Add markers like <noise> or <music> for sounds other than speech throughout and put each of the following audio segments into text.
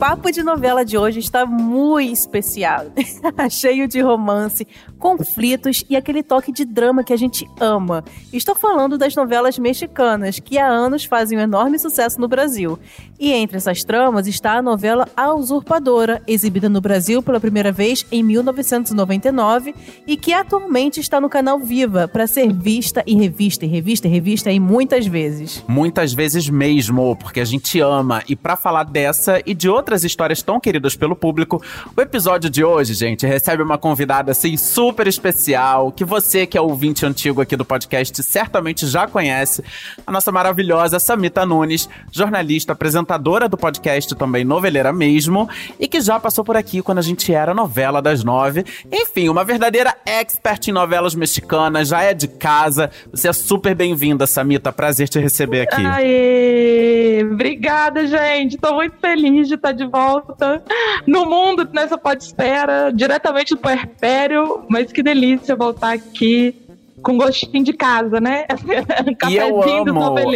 Papo de novela de hoje está muito especial. <laughs> Cheio de romance, conflitos e aquele toque de drama que a gente ama. Estou falando das novelas mexicanas, que há anos fazem um enorme sucesso no Brasil. E entre essas tramas está a novela A Usurpadora, exibida no Brasil pela primeira vez em 1999 e que atualmente está no canal Viva para ser vista e revista e revista e revista e muitas vezes. Muitas vezes mesmo, porque a gente ama. E para falar dessa e de outras outras histórias tão queridas pelo público, o episódio de hoje, gente, recebe uma convidada assim super especial, que você que é ouvinte antigo aqui do podcast certamente já conhece, a nossa maravilhosa Samita Nunes, jornalista, apresentadora do podcast também noveleira mesmo, e que já passou por aqui quando a gente era novela das nove. Enfim, uma verdadeira expert em novelas mexicanas, já é de casa. Você é super bem-vinda, Samita. Prazer te receber aqui. Aê! Obrigada, gente. Tô muito feliz de estar de volta no mundo, nessa podesfera, diretamente do puerpério. Mas que delícia voltar aqui com gostinho de casa, né? <laughs> e eu amo.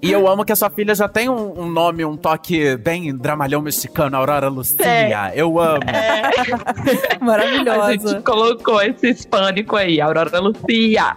E eu amo que a sua filha já tem um, um nome, um toque bem dramalhão mexicano, Aurora Lucia. É. Eu amo. É. <laughs> Maravilhosa. A gente colocou esse hispânico aí, Aurora Lucia.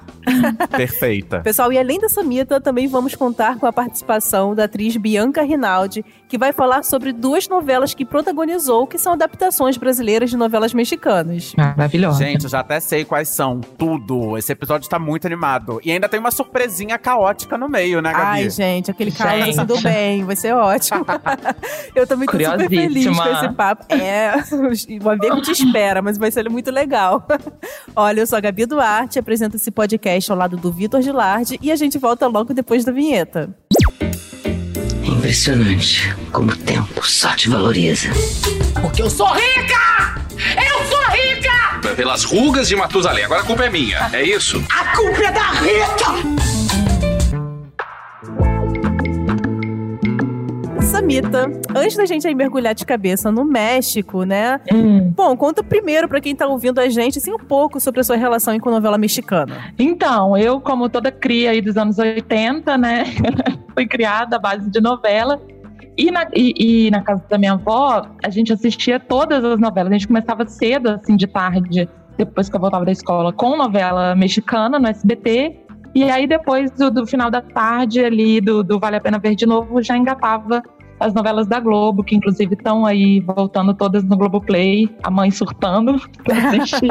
Perfeita. Pessoal, e além dessa mita, também vamos contar com a participação da atriz Bianca Rinaldi, que vai falar sobre duas novelas que protagonizou, que são adaptações brasileiras de novelas mexicanas. Maravilhosa. Gente, eu já até sei quais são. Tudo. Esse episódio tá muito animado. E ainda tem uma surpresinha caótica no meio, né, Gabi? Ai, gente, aquele caos assim do bem. Vai ser ótimo. <laughs> eu também tô super feliz com esse papo. É, <laughs> o amigo te espera, mas vai ser muito legal. <laughs> Olha, eu sou a Gabi Duarte, apresento esse podcast ao lado do Vitor Gilardi e a gente volta logo depois da vinheta. Impressionante como o tempo só te valoriza. Porque eu sou rica! Eu sou rica! Pelas rugas de Matusalém, agora a culpa é minha, é isso? A culpa é da Rita! Samita, antes da gente aí mergulhar de cabeça no México, né? Hum. Bom, conta primeiro para quem tá ouvindo a gente, assim, um pouco sobre a sua relação com a novela mexicana. Então, eu, como toda cria aí dos anos 80, né? <laughs> fui criada à base de novela. E na, e, e na, casa da minha avó, a gente assistia todas as novelas. A gente começava cedo, assim, de tarde, depois que eu voltava da escola, com novela mexicana no SBT. E aí, depois do, do final da tarde ali, do, do, Vale a Pena Ver de Novo, já engatava as novelas da Globo, que inclusive estão aí voltando todas no Globoplay, a mãe surtando <laughs> pra assistir.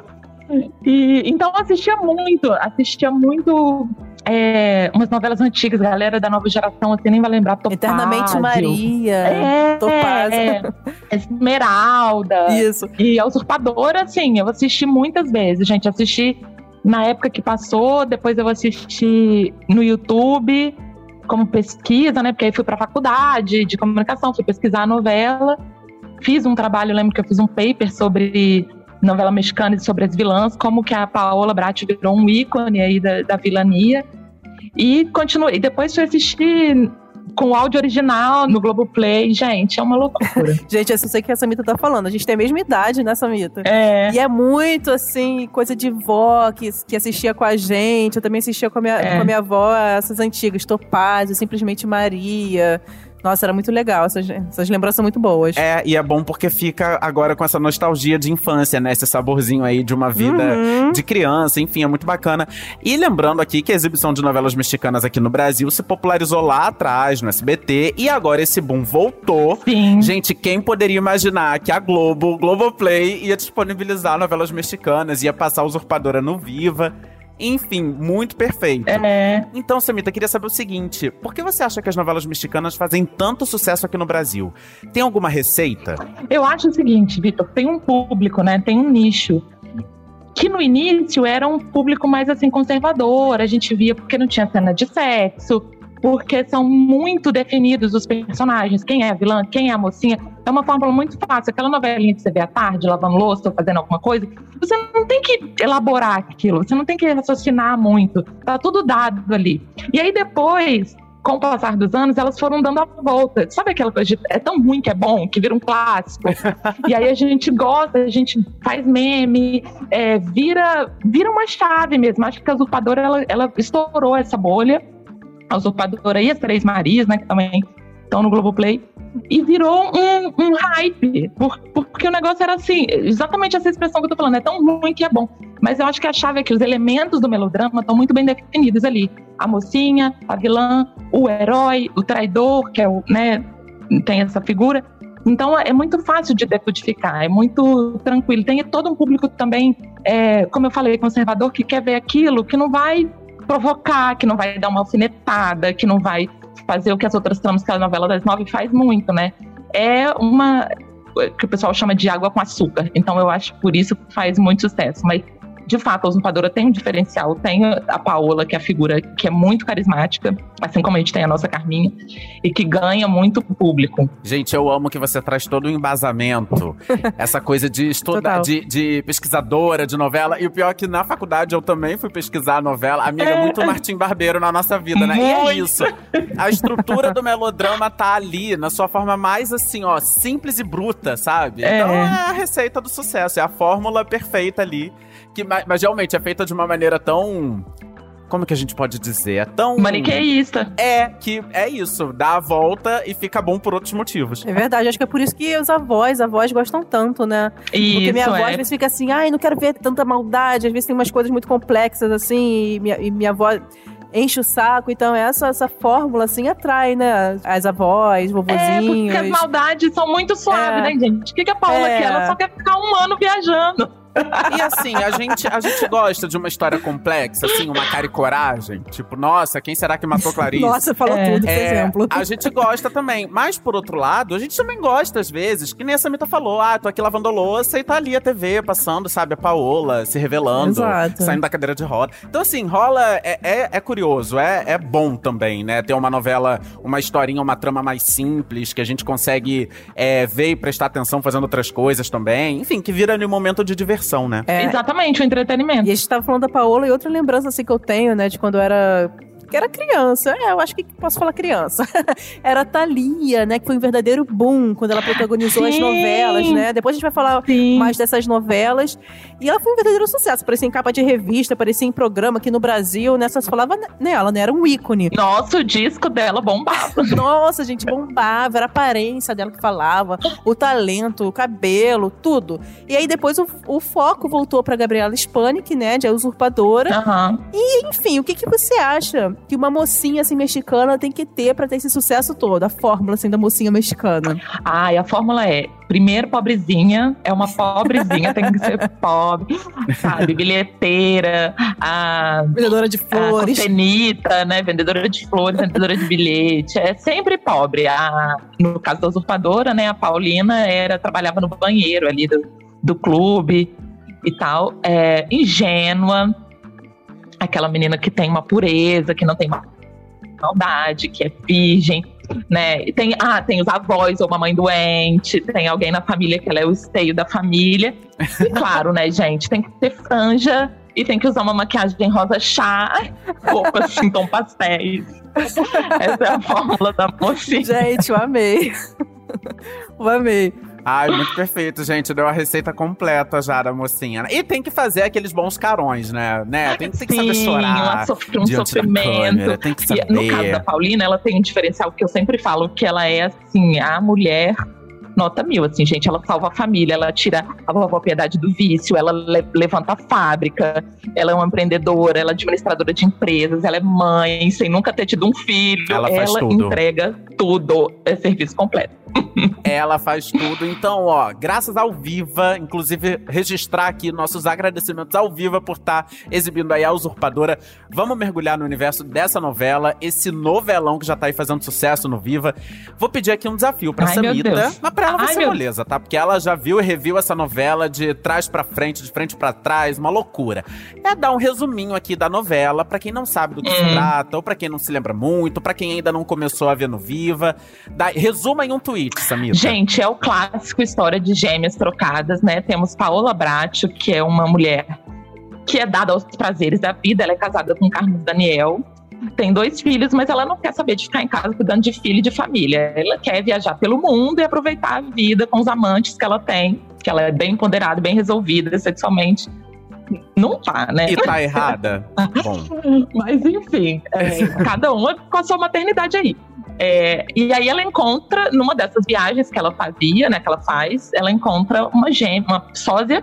<laughs> e, então assistia muito, assistia muito é, umas novelas antigas, galera da nova geração, assim, nem vai lembrar. Topázio. Eternamente Maria, é, Topázio. É, Esmeralda. Isso. E a Usurpadora, assim, eu assisti muitas vezes, gente. Assisti na época que passou, depois eu assisti no YouTube como pesquisa, né? Porque aí fui para faculdade de comunicação, fui pesquisar a novela, fiz um trabalho, lembro que eu fiz um paper sobre novela mexicana sobre as vilãs, como que a Paola Brat virou um ícone aí da, da vilania. E continuei. E depois fui assistir com o áudio original no Globoplay. Gente, é uma loucura. <laughs> gente, eu sei que a Samita tá falando. A gente tem a mesma idade, né, Samita? É. E é muito, assim, coisa de vó que, que assistia com a gente. Eu também assistia com a minha, é. com a minha avó essas antigas, Topázio, Simplesmente Maria. Nossa, era muito legal, essas, essas lembranças são muito boas. É, e é bom porque fica agora com essa nostalgia de infância, né? Esse saborzinho aí de uma vida uhum. de criança, enfim, é muito bacana. E lembrando aqui que a exibição de novelas mexicanas aqui no Brasil se popularizou lá atrás, no SBT, e agora esse boom voltou. Sim. Gente, quem poderia imaginar que a Globo, Globoplay, ia disponibilizar novelas mexicanas, ia passar Usurpadora no Viva. Enfim, muito perfeito. É. Então, Samita, queria saber o seguinte: por que você acha que as novelas mexicanas fazem tanto sucesso aqui no Brasil? Tem alguma receita? Eu acho o seguinte, Vitor, tem um público, né? Tem um nicho que no início era um público mais assim conservador, a gente via porque não tinha cena de sexo, porque são muito definidos os personagens, quem é a vilã, quem é a mocinha. É uma fórmula muito fácil. Aquela novelinha que você vê à tarde, lavando louça ou fazendo alguma coisa, você não tem que elaborar aquilo, você não tem que raciocinar muito. Tá tudo dado ali. E aí depois com o passar dos anos, elas foram dando a volta. Sabe aquela coisa de é tão ruim que é bom, que vira um clássico? <laughs> e aí a gente gosta, a gente faz meme, é, vira, vira uma chave mesmo. Acho que a usurpadora ela, ela estourou essa bolha. A usurpadora e as Três Marias, né, que também estão no Globoplay. E virou um, um hype, por, porque o negócio era assim, exatamente essa expressão que eu tô falando, é tão ruim que é bom. Mas eu acho que a chave é que os elementos do melodrama estão muito bem definidos ali. A mocinha, a vilã, o herói, o traidor, que é o, né, tem essa figura. Então é muito fácil de decodificar, é muito tranquilo. Tem todo um público também, é, como eu falei, conservador, que quer ver aquilo, que não vai provocar, que não vai dar uma alfinetada, que não vai fazer o que as outras tramas que a novela das nove faz muito, né? É uma que o pessoal chama de água com açúcar. Então eu acho por isso que faz muito sucesso. Mas de fato, a usurpadora tem um diferencial. Tem a Paola, que é a figura que é muito carismática, assim como a gente tem a nossa Carminha, e que ganha muito público. Gente, eu amo que você traz todo o embasamento, <laughs> essa coisa de estudar, de, de, pesquisadora de novela. E o pior é que na faculdade eu também fui pesquisar a novela. Amiga, é. muito Martim Barbeiro na nossa vida, né? Muito. E é isso. A estrutura do melodrama tá ali, na sua forma mais assim, ó, simples e bruta, sabe? É. Então é a receita do sucesso, é a fórmula perfeita ali que, mas, mas realmente é feita de uma maneira tão como que a gente pode dizer? É tão. Maniqueísta. É, que é isso. Dá a volta e fica bom por outros motivos. É verdade, acho que é por isso que os avós, avós gostam tanto, né? Isso, Porque minha avó é. às vezes fica assim, ai, não quero ver tanta maldade, às vezes tem umas coisas muito complexas assim, e minha, e minha avó enche o saco. Então, essa, essa fórmula, assim, atrai, né? As avós, vovozinhos. É, porque as maldades são muito suaves, é. né, gente? O que, que a Paula é. quer? Ela só quer ficar um ano viajando. E assim, a gente, a gente gosta de uma história complexa, assim, uma cara e coragem. Tipo, nossa, quem será que matou Clarice? Nossa, falou é, tudo, por é, exemplo. A gente gosta também. Mas, por outro lado, a gente também gosta, às vezes, que nem a Samita falou. Ah, tô aqui lavando louça e tá ali a TV passando, sabe? A Paola se revelando, Exato. saindo da cadeira de roda. Então, assim, rola. É, é, é curioso, é, é bom também, né? Ter uma novela, uma historinha, uma trama mais simples, que a gente consegue é, ver e prestar atenção fazendo outras coisas também. Enfim, que vira ali um momento de diversão diversão, né? É. Exatamente, o entretenimento. E a gente tava falando da Paola e outra lembrança assim que eu tenho, né, de quando eu era que era criança. É, eu acho que posso falar criança. <laughs> era a Thalia, né? Que foi um verdadeiro boom quando ela protagonizou Sim. as novelas, né? Depois a gente vai falar Sim. mais dessas novelas. E ela foi um verdadeiro sucesso. Parecia em capa de revista, parecia em programa aqui no Brasil, né? Só se falava nela, né? Era um ícone. Nossa, o disco dela bombava. <laughs> Nossa, gente, bombava. Era a aparência dela que falava, o talento, o cabelo, tudo. E aí depois o, o foco voltou pra Gabriela Spanik, né? De a usurpadora. Uhum. E, enfim, o que, que você acha que uma mocinha assim mexicana tem que ter para ter esse sucesso todo? A fórmula assim da mocinha mexicana. Ai, a fórmula é primeiro pobrezinha, é uma pobrezinha, tem que ser <laughs> pobre, sabe? Bilheteira, a vendedora de flores, a né? Vendedora de flores, vendedora de bilhete, é sempre pobre. A, no caso da usurpadora, né? A Paulina era trabalhava no banheiro ali do, do clube e tal, é, ingênua, aquela menina que tem uma pureza, que não tem maldade, que é virgem, né? E tem, ah, tem os avós ou uma mãe doente, tem alguém na família que ela é o esteio da família. E claro, né, gente, tem que ter franja e tem que usar uma maquiagem rosa chá, roupa assim, tom pastéis. Essa é a fórmula da mocinha. Gente, eu amei. Eu amei. Ai, muito perfeito, gente. Deu a receita completa já da mocinha. E tem que fazer aqueles bons carões, né? né? Tem, tem que saber chorar. Sofre um sofrimento. tem que saber. E, no caso da Paulina, ela tem um diferencial que eu sempre falo, que ela é, assim, a mulher nota mil, assim, gente. Ela salva a família, ela tira a propriedade do vício, ela le levanta a fábrica, ela é uma empreendedora, ela é administradora de empresas, ela é mãe, sem nunca ter tido um filho. Ela, ela entrega tudo, é serviço completo. <laughs> Ela faz tudo. Então, ó, graças ao Viva, inclusive registrar aqui nossos agradecimentos ao Viva por estar tá exibindo aí a Usurpadora. Vamos mergulhar no universo dessa novela, esse novelão que já tá aí fazendo sucesso no Viva. Vou pedir aqui um desafio pra Ai, Samita, mas pra ela vai Ai, ser moleza, tá? Porque ela já viu e reviu essa novela de trás para frente, de frente para trás, uma loucura. É dar um resuminho aqui da novela para quem não sabe do que hum. se trata, ou para quem não se lembra muito, para quem ainda não começou a ver no Viva. Dá, resuma em um tweet Samita? Gente, é o clássico história de gêmeas trocadas, né? Temos Paola Bracho, que é uma mulher que é dada aos prazeres da vida. Ela é casada com Carlos Daniel. Tem dois filhos, mas ela não quer saber de ficar em casa cuidando de filho e de família. Ela quer viajar pelo mundo e aproveitar a vida com os amantes que ela tem, que ela é bem empoderada, bem resolvida sexualmente. Não tá, né? E tá errada? <laughs> Bom, Mas enfim, é, <laughs> cada uma com a sua maternidade aí. É, e aí ela encontra, numa dessas viagens que ela fazia, né, que ela faz, ela encontra uma gêmea, uma sósia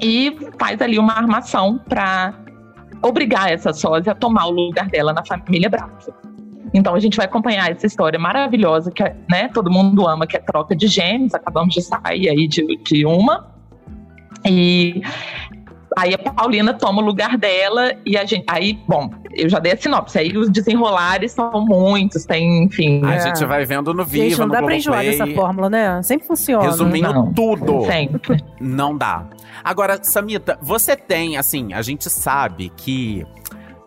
e faz ali uma armação para obrigar essa sósia a tomar o lugar dela na família Braga. Então a gente vai acompanhar essa história maravilhosa que né, todo mundo ama, que é troca de gêmeos. Acabamos de sair aí de, de uma. E aí a Paulina toma o lugar dela e a gente. Aí, bom, eu já dei a sinopse. Aí os desenrolares são muitos, tem, enfim. a É. gente vai vendo no Viva, Gente, não no dá pra enjoar dessa fórmula, né? Sempre funciona. Resumindo Não. tudo. Sempre. Não dá. Agora, Samita, você tem, assim, a gente sabe que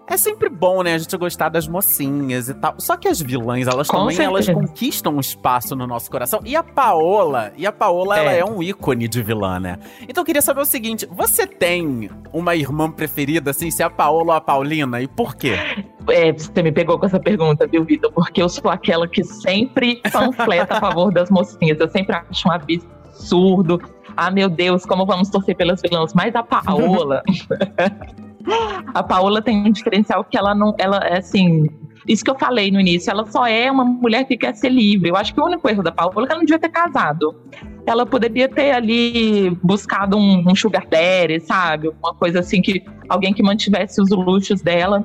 é sempre bom, né, a gente gostar das mocinhas e tal. Só que as vilãs, elas Com também, elas conquistam um espaço no nosso coração. E a Paola, e a Paola, ela É. é um ícone de vilã, né? Então eu queria saber o seguinte, você tem uma irmã preferida, assim, se é a Paola ou a Paulina? E por quê? É, você me pegou com essa pergunta, viu, Vitor? Porque eu sou aquela que sempre panfleta a favor das mocinhas. Eu sempre acho um absurdo. Ah, meu Deus, como vamos torcer pelas vilãs. Mas a Paola. <laughs> a Paola tem um diferencial que ela não. Ela é assim. Isso que eu falei no início, ela só é uma mulher que quer ser livre. Eu acho que o único erro da Paola é que ela não devia ter casado. Ela poderia ter ali buscado um, um sugar daddy, sabe? Uma coisa assim que alguém que mantivesse os luxos dela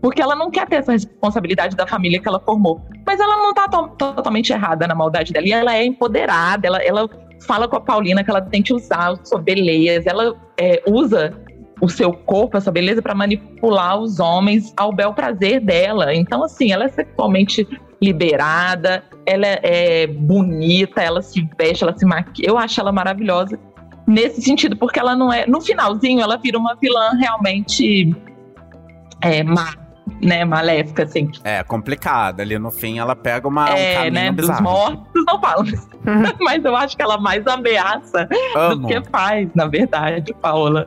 porque ela não quer ter essa responsabilidade da família que ela formou. Mas ela não tá to- totalmente errada na maldade dela. E ela é empoderada, ela, ela fala com a Paulina que ela tem que usar a sua beleza, ela é, usa o seu corpo, essa beleza, para manipular os homens ao bel prazer dela. Então, assim, ela é sexualmente liberada, ela é, é bonita, ela se veste, ela se maquia. Eu acho ela maravilhosa nesse sentido, porque ela não é. No finalzinho, ela vira uma vilã realmente é, má, né, maléfica, assim. É complicada. Ali no fim, ela pega uma, um é, caminho né, dos bizarro. mortos não falam. <laughs> Mas eu acho que ela mais ameaça do Amo. que faz, na verdade, Paola.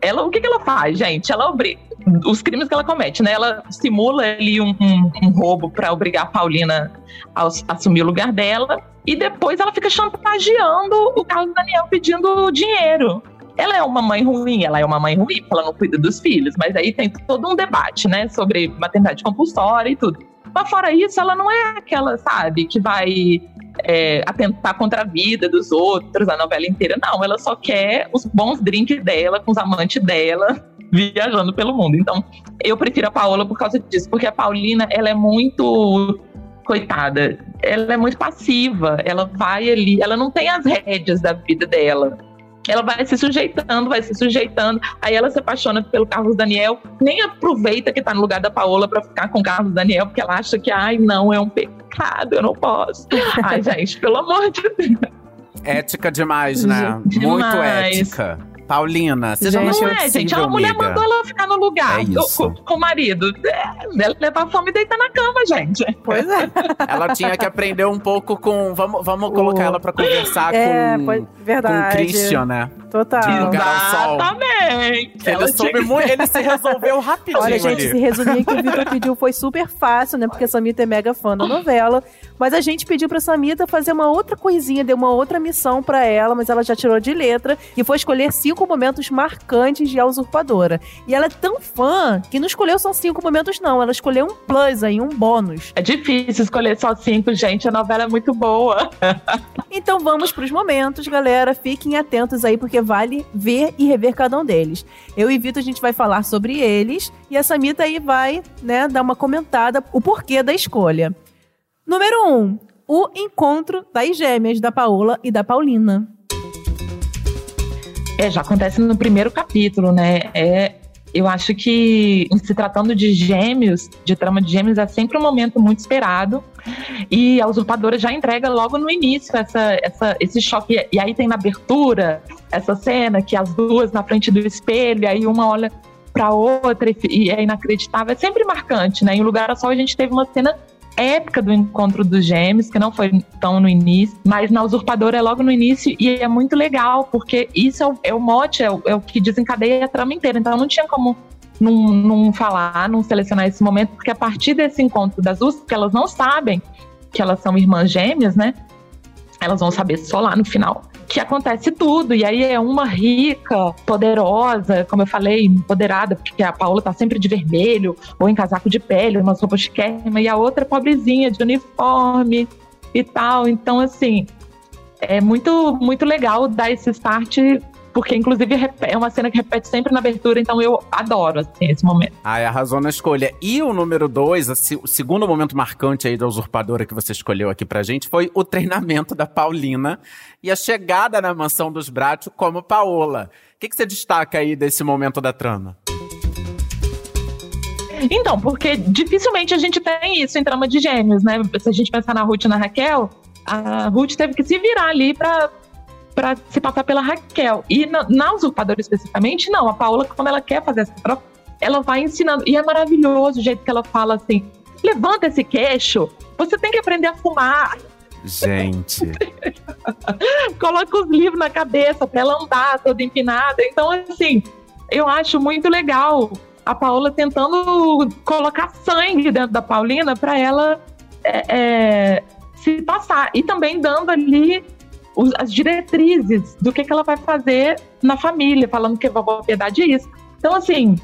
Ela, o que, que ela faz, gente? Ela obriga. Os crimes que ela comete, né? Ela simula ali um, um- um roubo para obrigar a Paulina a ass- assumir o lugar dela. E depois ela fica chantageando o Carlos Daniel pedindo dinheiro. Ela é uma mãe ruim, ela é uma mãe ruim, ela não cuida dos filhos. Mas aí tem todo um debate, né? Sobre maternidade compulsória e tudo. Mas fora isso, ela não é aquela, sabe, que vai é, atentar contra a vida dos outros, a novela inteira. Não, ela só quer os bons drinks dela, com os amantes dela, <laughs> viajando pelo mundo. Então, eu prefiro a Paola por causa disso, porque a Paulina, ela é muito coitada, ela é muito passiva, ela vai ali, ela não tem as rédeas da vida dela. Ela vai se sujeitando, vai se sujeitando. Aí ela se apaixona pelo Carlos Daniel, nem aproveita que tá no lugar da Paola pra ficar com o Carlos Daniel, porque ela acha que, ai, não, é um pecado, eu não posso. Ai, <laughs> gente, pelo amor de Deus. Ética demais, né? Gente, Muito demais. ética. Paulina, seja Gente, mais Não é, gente. A mulher amiga. mandou ela ficar no lugar É com- isso. com, com o marido. É, levar fome e deitar na cama, gente. Pois é. <laughs> Ela tinha que aprender um pouco com. Vamos, vamos colocar O- ela pra conversar É, com, pois, com o verdade. Christian, né? Total. De. Exatamente. Que Ela ele, soube muito, ele se <laughs> resolveu rapidinho Olha, gente, ali. esse resuminho que o Vitor pediu foi super fácil, né? Porque a Samita é mega fã da novela. Mas a gente pediu pra Samita fazer uma outra coisinha, deu uma outra missão pra ela, mas ela já tirou de letra, que foi escolher cinco momentos marcantes de A Usurpadora. E ela é tão fã que não escolheu só cinco momentos, não. Ela escolheu um plus aí, um bônus. É difícil escolher só cinco, gente. A novela é muito boa. <laughs> Então vamos pros momentos, galera. Fiquem atentos aí, porque vale ver e rever cada um deles. Eu e Vitor, a gente vai falar sobre eles. E a Samita aí vai, né, dar uma comentada, o porquê da escolha. Número 1. Um, o encontro das gêmeas, da Paola e da Paulina. É, já acontece no primeiro capítulo, né? É, eu acho que, se tratando de gêmeos, de trama de gêmeos, é sempre um momento muito esperado. E a usurpadora já entrega logo no início essa, essa, esse choque. E aí tem na abertura essa cena que as duas na frente do espelho, e aí uma olha pra outra e, é inacreditável. É sempre marcante, né? Em Lugar Sol a gente teve uma cena épica do encontro dos gêmeos, que não foi tão no início, mas na Usurpadora é logo no início e é muito legal, porque isso é o, é o mote, é o, é o que desencadeia a trama inteira. Então não tinha como não, não falar, não selecionar esse momento, porque a partir desse encontro das duas, porque elas não sabem que elas são irmãs gêmeas, né? Elas vão saber só lá no final que acontece tudo. E aí é uma rica, poderosa, como eu falei, empoderada, porque a Paula tá sempre de vermelho, ou em casaco de pele, umas roupas de queima, e a outra pobrezinha, de uniforme e tal. Então, assim, é muito, muito legal dar esse start porque inclusive é uma cena que repete sempre na abertura, então eu adoro assim, esse momento. Ai, arrasou na escolha. E o número dois, o segundo momento marcante aí da usurpadora que você escolheu aqui pra gente foi o treinamento da Paulina e a chegada na mansão dos Bratos como Paola. O que, que você destaca aí desse momento da trama? Então, porque dificilmente a gente tem isso em trama de gêmeos, né? Se a gente pensar na Ruth e na Raquel, a Ruth teve que se virar ali pra para se passar pela Raquel. E na, na usurpadora especificamente, não. A Paola, quando ela quer fazer essa troca, ela vai ensinando. E é maravilhoso o jeito que ela fala assim: levanta esse queixo, você tem que aprender a fumar. Gente. <laughs> Coloca os livros na cabeça pra ela andar toda empinada. Então, assim, eu acho muito legal a Paola tentando colocar sangue dentro da Paulina para ela é, é, se passar. E também dando ali os, as diretrizes do que, que ela vai fazer na família, falando que vovó Piedade é isso. Então, assim,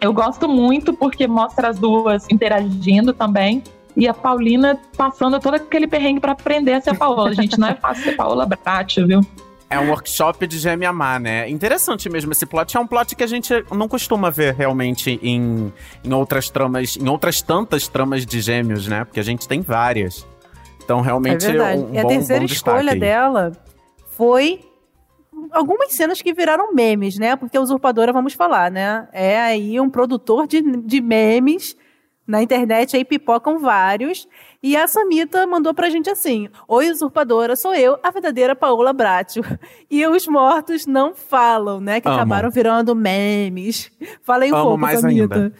eu gosto muito porque mostra as duas interagindo também. E a Paulina passando todo aquele perrengue para aprender a ser Paola. Gente, não é fácil ser Paola Brat, viu? É um workshop de gêmea má, né? Interessante mesmo esse plot. É um plot que a gente não costuma ver realmente em, em outras tramas, em outras tantas tramas de gêmeos, né? Porque a gente tem várias. Então, realmente, é verdade. Um, um e a terceira escolha aí. dela foi algumas cenas que viraram memes, né? Porque a Usurpadora, vamos falar, né? É aí um produtor de, de memes. Na internet aí pipocam vários. E a Samita mandou pra gente assim: Oi, usurpadora, sou eu, a verdadeira Paola Bratio. <laughs> E os mortos não falam, né? Que Amo. acabaram virando memes. Falei um Amo pouco, mais Samita. Ainda.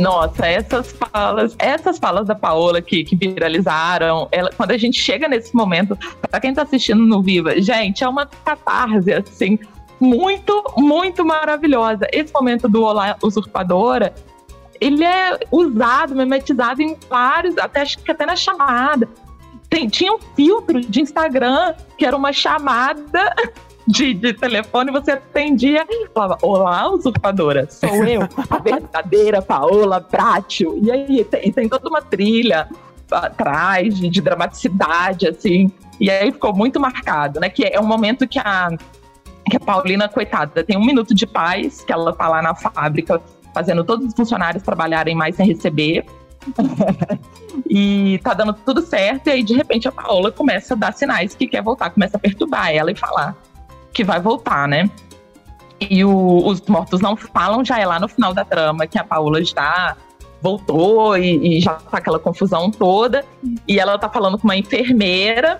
Nossa, essas falas, essas falas da Paola que, que viralizaram, ela, quando a gente chega nesse momento, para quem tá assistindo no Viva, gente, é uma catarse, assim, muito, muito maravilhosa. Esse momento do Olá Usurpadora, ele é usado, memetizado em vários, até acho que até na chamada. Tem, tinha um filtro de Instagram que era uma chamada de, de telefone, você atendia e falava: Olá, usurpadora, sou eu, a verdadeira Paola Prátio. E aí tem, tem toda uma trilha atrás de, de dramaticidade, assim. E aí ficou muito marcado, né? Que é um momento que a, que a Paulina, coitada, tem um minuto de paz, que ela tá lá na fábrica fazendo todos os funcionários trabalharem mais sem receber. <laughs> e tá dando tudo certo, e aí de repente a Paola começa a dar sinais que quer voltar, começa a perturbar ela e falar que vai voltar, né? E o, os mortos não falam, já é lá no final da trama que a Paula já voltou e, e, já tá aquela confusão toda. E ela tá falando com uma enfermeira.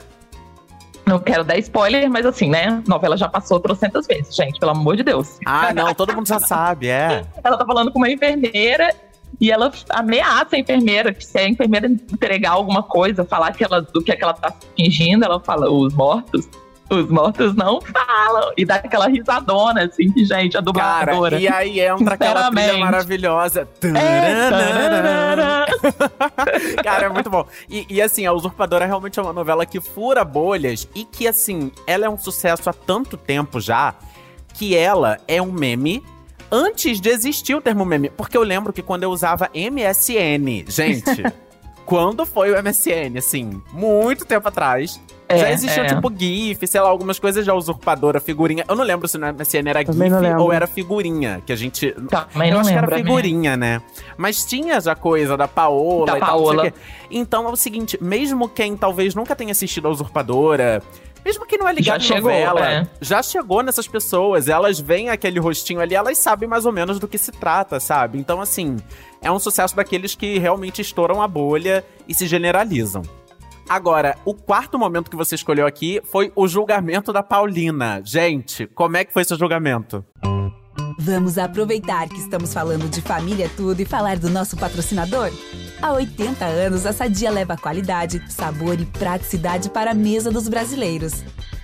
Não quero dar spoiler, mas assim, né? A novela já passou trocentas vezes, gente, pelo amor de Deus. Ah, não, todo mundo já sabe, é. ela tá falando com uma enfermeira e ela ameaça a enfermeira que se a enfermeira entregar alguma coisa, falar que ela, do que, é que ela tá fingindo, ela fala, os mortos os mortos não falam. E dá aquela risadona, assim, que, gente, a dubladora. Cara, e aí entra aquela trilha maravilhosa. É, <laughs> Cara, é muito bom. E, e, assim, A Usurpadora realmente é uma novela que fura bolhas e que, assim, ela é um sucesso há tanto tempo já que ela é um meme antes de existir o termo meme. Porque eu lembro que quando eu usava MSN, gente. <laughs> quando foi o MSN, assim, muito tempo atrás. É, já existia, é. tipo, GIF, sei lá, algumas coisas já usurpadora, figurinha. Eu não lembro se no MSN era Também GIF ou era figurinha, que a gente. Também eu acho lembro, que era figurinha, né? Mas tinha já coisa da Paola da e Paola. tal. Então é o seguinte, mesmo quem talvez nunca tenha assistido a usurpadora. Mesmo que não é ligado já chegou, novela, é. já chegou nessas pessoas. Elas veem aquele rostinho ali, elas sabem mais ou menos do que se trata, sabe? Então, assim, é um sucesso daqueles que realmente estouram a bolha e se generalizam. Agora, o quarto momento que você escolheu aqui foi o julgamento da Paulina. Gente, como é que foi seu julgamento? Vamos aproveitar que estamos falando de família tudo e falar do nosso patrocinador? Há 80 anos, a Sadia leva qualidade, sabor e praticidade para a mesa dos brasileiros.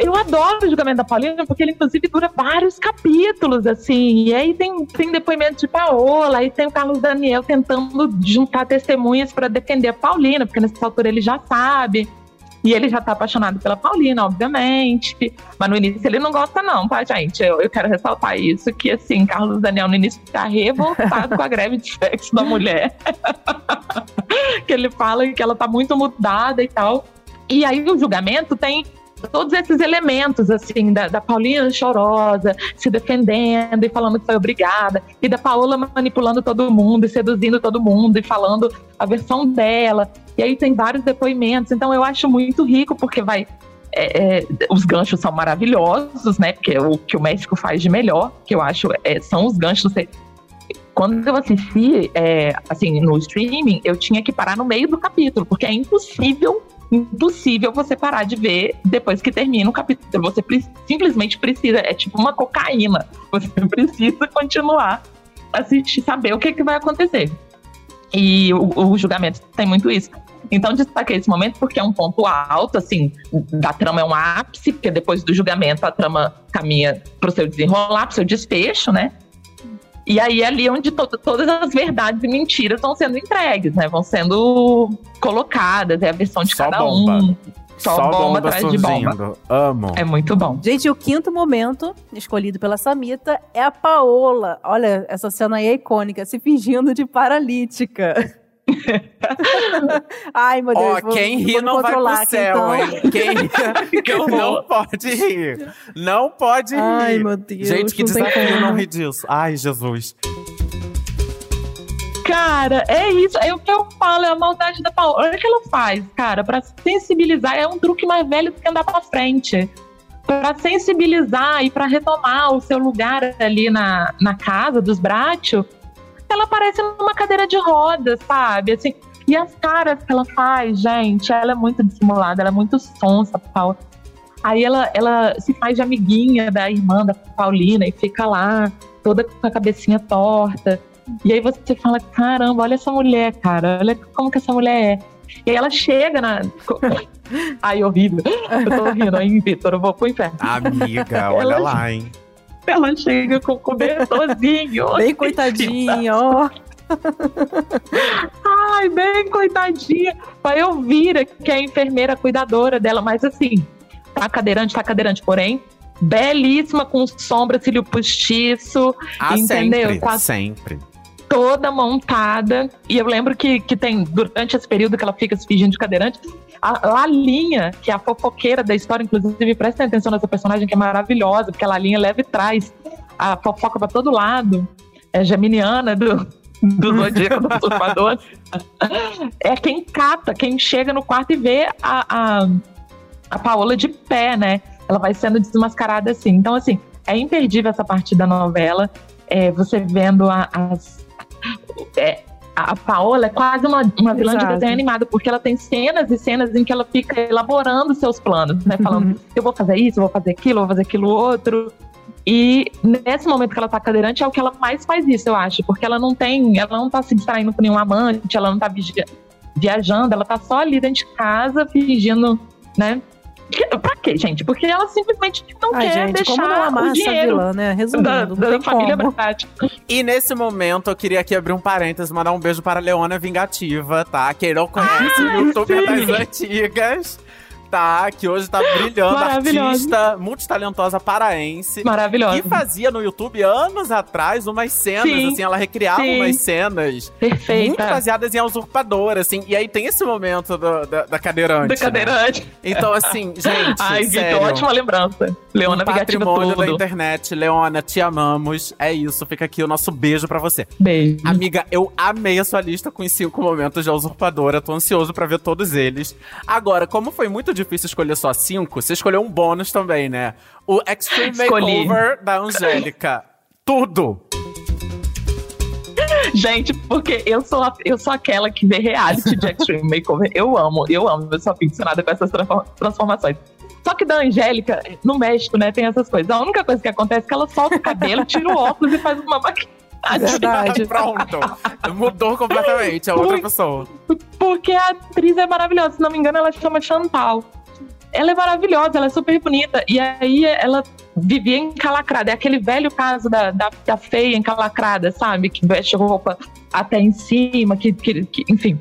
Eu adoro o julgamento da Paulina, porque ele, inclusive, dura vários capítulos, assim. E aí tem, tem depoimento de Paola, aí tem o Carlos Daniel tentando juntar testemunhas para defender a Paulina, porque nessa altura ele já sabe. E ele já tá apaixonado pela Paulina, obviamente. Mas no início ele não gosta, não, tá, gente? Eu, eu quero ressaltar isso: que assim, Carlos Daniel no início tá revoltado com a greve de sexo da mulher. <laughs> que ele fala que ela tá muito mudada e tal. E aí o julgamento tem todos esses elementos, assim, da, da, chorosa, se defendendo e falando que foi obrigada, e da Paola manipulando todo mundo e seduzindo todo mundo e falando a versão dela. E aí tem vários depoimentos. Então eu acho muito rico, porque vai. É, é, os ganchos são maravilhosos, né? Porque o que o México faz de melhor, que eu acho, é, são os ganchos. Quando eu assisti, é, assim, no streaming, eu tinha que parar no meio do capítulo, porque é impossível impossível você parar de ver depois que termina o capítulo. Você simplesmente precisa, é tipo uma cocaína. Você <laughs> precisa continuar assistir, saber o que, que vai acontecer. E o, o julgamento tem muito isso. Então, destaquei esse momento porque é um ponto alto, assim, da trama é um ápice, porque depois do julgamento a trama caminha para o seu desenrolar, para o seu desfecho, né? E aí é ali onde to todas as verdades e mentiras vão sendo entregues, né? Vão sendo colocadas, é a versão de Só cada bomba. um. Só, Só bomba, bomba atrás de bomba. Amo. É muito bom. Gente, o quinto momento, escolhido pela Samita, é a Paola. Olha, essa cena aí é icônica, se fingindo de paralítica. Ai, meu Deus. Ó, oh, quem ri não vai pro céu, então. hein? Quem que <laughs> não pode rir. Não pode rir. Ai, meu Deus. Gente, que desafio não rir disso. Ai, Jesus. Cara, é isso. É o que eu falo, é a maldade da Paola. Olha o que ela faz, cara, pra sensibilizar. É um truque mais velho do que andar pra frente. Pra sensibilizar e pra retomar o seu lugar ali na, na casa dos Bratio ela parece numa cadeira de rodas, sabe? Assim, e as caras que ela faz, gente, ela é muito dissimulada, ela é muito sonsa, Paula. Aí ela, ela se faz de amiguinha da irmã da Paulina e fica lá, toda com a cabecinha torta. E aí você fala, caramba, olha essa mulher, cara, olha como que essa mulher é. E aí ela chega na. <laughs> Ai, horrível. Eu tô rindo, hein, Vitor? Eu vou pro inferno. Amiga, olha ela... lá, hein? Ela chega com o cobertorzinho. <laughs> Bem coitadinha, ó. <laughs> Ai, bem coitadinha. Aí eu vira que é a enfermeira cuidadora dela, mas assim, tá cadeirante, tá cadeirante, porém, belíssima, com sombra, cílio postiço, ah, entendeu? Sempre, tá sempre. Toda montada. E eu lembro que, que tem, durante esse período que ela fica se fingindo de cadeirante, a Lalinha, que é a fofoqueira da história, inclusive, prestem atenção nessa personagem que é maravilhosa, porque a Lalinha leva e traz a fofoca para todo lado. É geminiana do, do <laughs> Zodíaco do Usurpador. é quem cata, quem chega no quarto e vê a, a, a Paola de pé, né? Ela vai sendo desmascarada assim. Então, assim, é imperdível essa parte da novela. É, você vendo a, as. É, a Paola é quase uma, uma vilã de desenho animado, porque ela tem cenas e cenas em que ela fica elaborando seus planos, né? Falando, uhum. eu vou fazer isso, eu vou fazer aquilo, eu vou fazer aquilo outro. E nesse momento que ela tá cadeirante é o que ela mais faz isso, eu acho, porque ela não tem, ela não tá se distraindo com nenhum amante, ela não tá viajando, ela tá só ali dentro de casa fingindo, né? Pra quê, gente? Porque ela simplesmente não Ai, quer gente, deixar como não amar o dinheiro vilã, né? Resumindo, da, da família Bratati. E nesse momento, eu queria aqui abrir um parênteses, mandar um beijo para a Leona Vingativa, tá? Quem não conhece, ah, o YouTube das antigas tá, que hoje tá brilhando, artista multitalentosa paraense. Maravilhosa. E fazia no YouTube anos atrás umas cenas, sim, assim, ela recriava sim. umas cenas Perfeita. muito baseadas em a usurpadora, assim. E aí tem esse momento do, da, da cadeirante. Da né? cadeirante. Então, assim, <laughs> gente. Ai, Vitor, ótima lembrança. Leona um patrimônio da internet. Leona, te amamos. É isso, fica aqui o nosso beijo para você. Beijo. Amiga, eu amei a sua lista com os cinco momentos de usurpadora. Tô ansioso para ver todos eles. Agora, como foi muito difícil difícil escolher só cinco, você escolheu um bônus também, né? O Extreme Escolhi. Makeover da Angélica. Tudo! Gente, porque eu sou, a- eu sou aquela que vê reality de Extreme Makeover. Eu amo, eu amo. Eu sou aficionada com essas transfor- transformações. Só que da Angélica, no México, né, tem essas coisas. A única coisa que acontece é que ela solta o cabelo, tira o óculos e faz uma maquiagem. Verdade. Pronto. Mudou completamente. É outra pessoa. Porque a atriz é maravilhosa. Se não me engano, ela chama Chantal. Ela é maravilhosa, ela é super bonita. E aí ela vivia encalacrada. É aquele velho caso da, da, da feia encalacrada, sabe? Que veste roupa até em cima, que, que, que- enfim.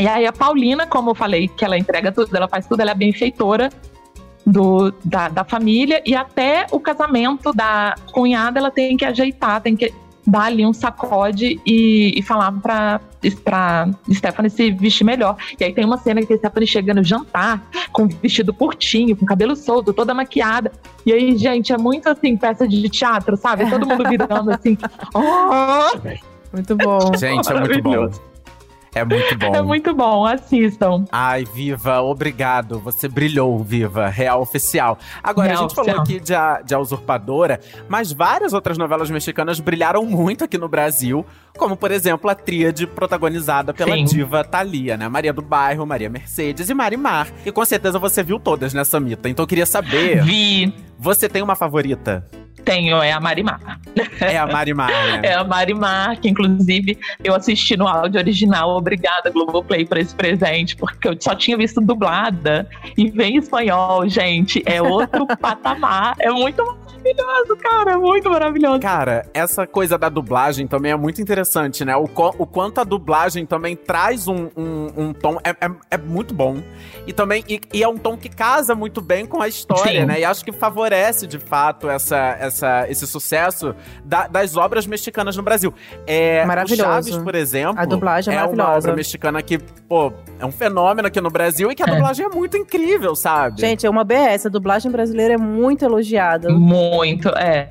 E aí a Paulina, como eu falei, que ela entrega tudo, ela faz tudo, ela é benfeitora do, da, da família. E até o casamento da cunhada, ela tem que ajeitar, tem que dar ali um sacode e, e falar pra, pra Stephanie se vestir melhor. E aí tem uma cena que a Stephanie chega no jantar com vestido curtinho, com cabelo solto, toda maquiada. E aí, gente, é muito assim, peça de teatro, sabe? Todo mundo virando assim. <laughs> "Oh!" Muito bom. Gente, é muito bom. É muito <laughs> bom. É muito bom, assistam. Ai, Viva, obrigado. Você brilhou, Viva. Real oficial. Agora, Real a gente falou oficial. aqui de a, de a Usurpadora, mas várias outras novelas mexicanas brilharam muito aqui no Brasil, como, por exemplo, a tríade protagonizada pela Sim. diva Thalia, né? Maria do Bairro, Maria Mercedes e Marimar. E com certeza você viu todas nessa mita. Então eu queria saber, Vi, você tem uma favorita? Tenho, é a Marimar. É a Marimar, né? <laughs> É a Marimar, que inclusive eu assisti no áudio original. Obrigada, Globoplay, por esse presente, porque eu só tinha visto dublada e vem em espanhol, gente. É outro <laughs> patamar. É muito maravilhoso, cara. É muito maravilhoso. Cara, essa coisa da dublagem também é muito interessante, né? O, o quanto a dublagem também traz um, um, um tom. É, é, é muito bom. E também. E, e é um tom que casa muito bem com a história, Sim. né? E acho que favorece, de fato, essa, essa, esse sucesso da- das obras mexicanas no Brasil. É, Maravilhoso. O Chaves, por exemplo. A dublagem é é uma obra mexicana que, pô, é um fenômeno aqui no Brasil e que a É. dublagem é muito incrível, sabe? Gente, é uma BS. A dublagem brasileira é muito elogiada. Muito, é.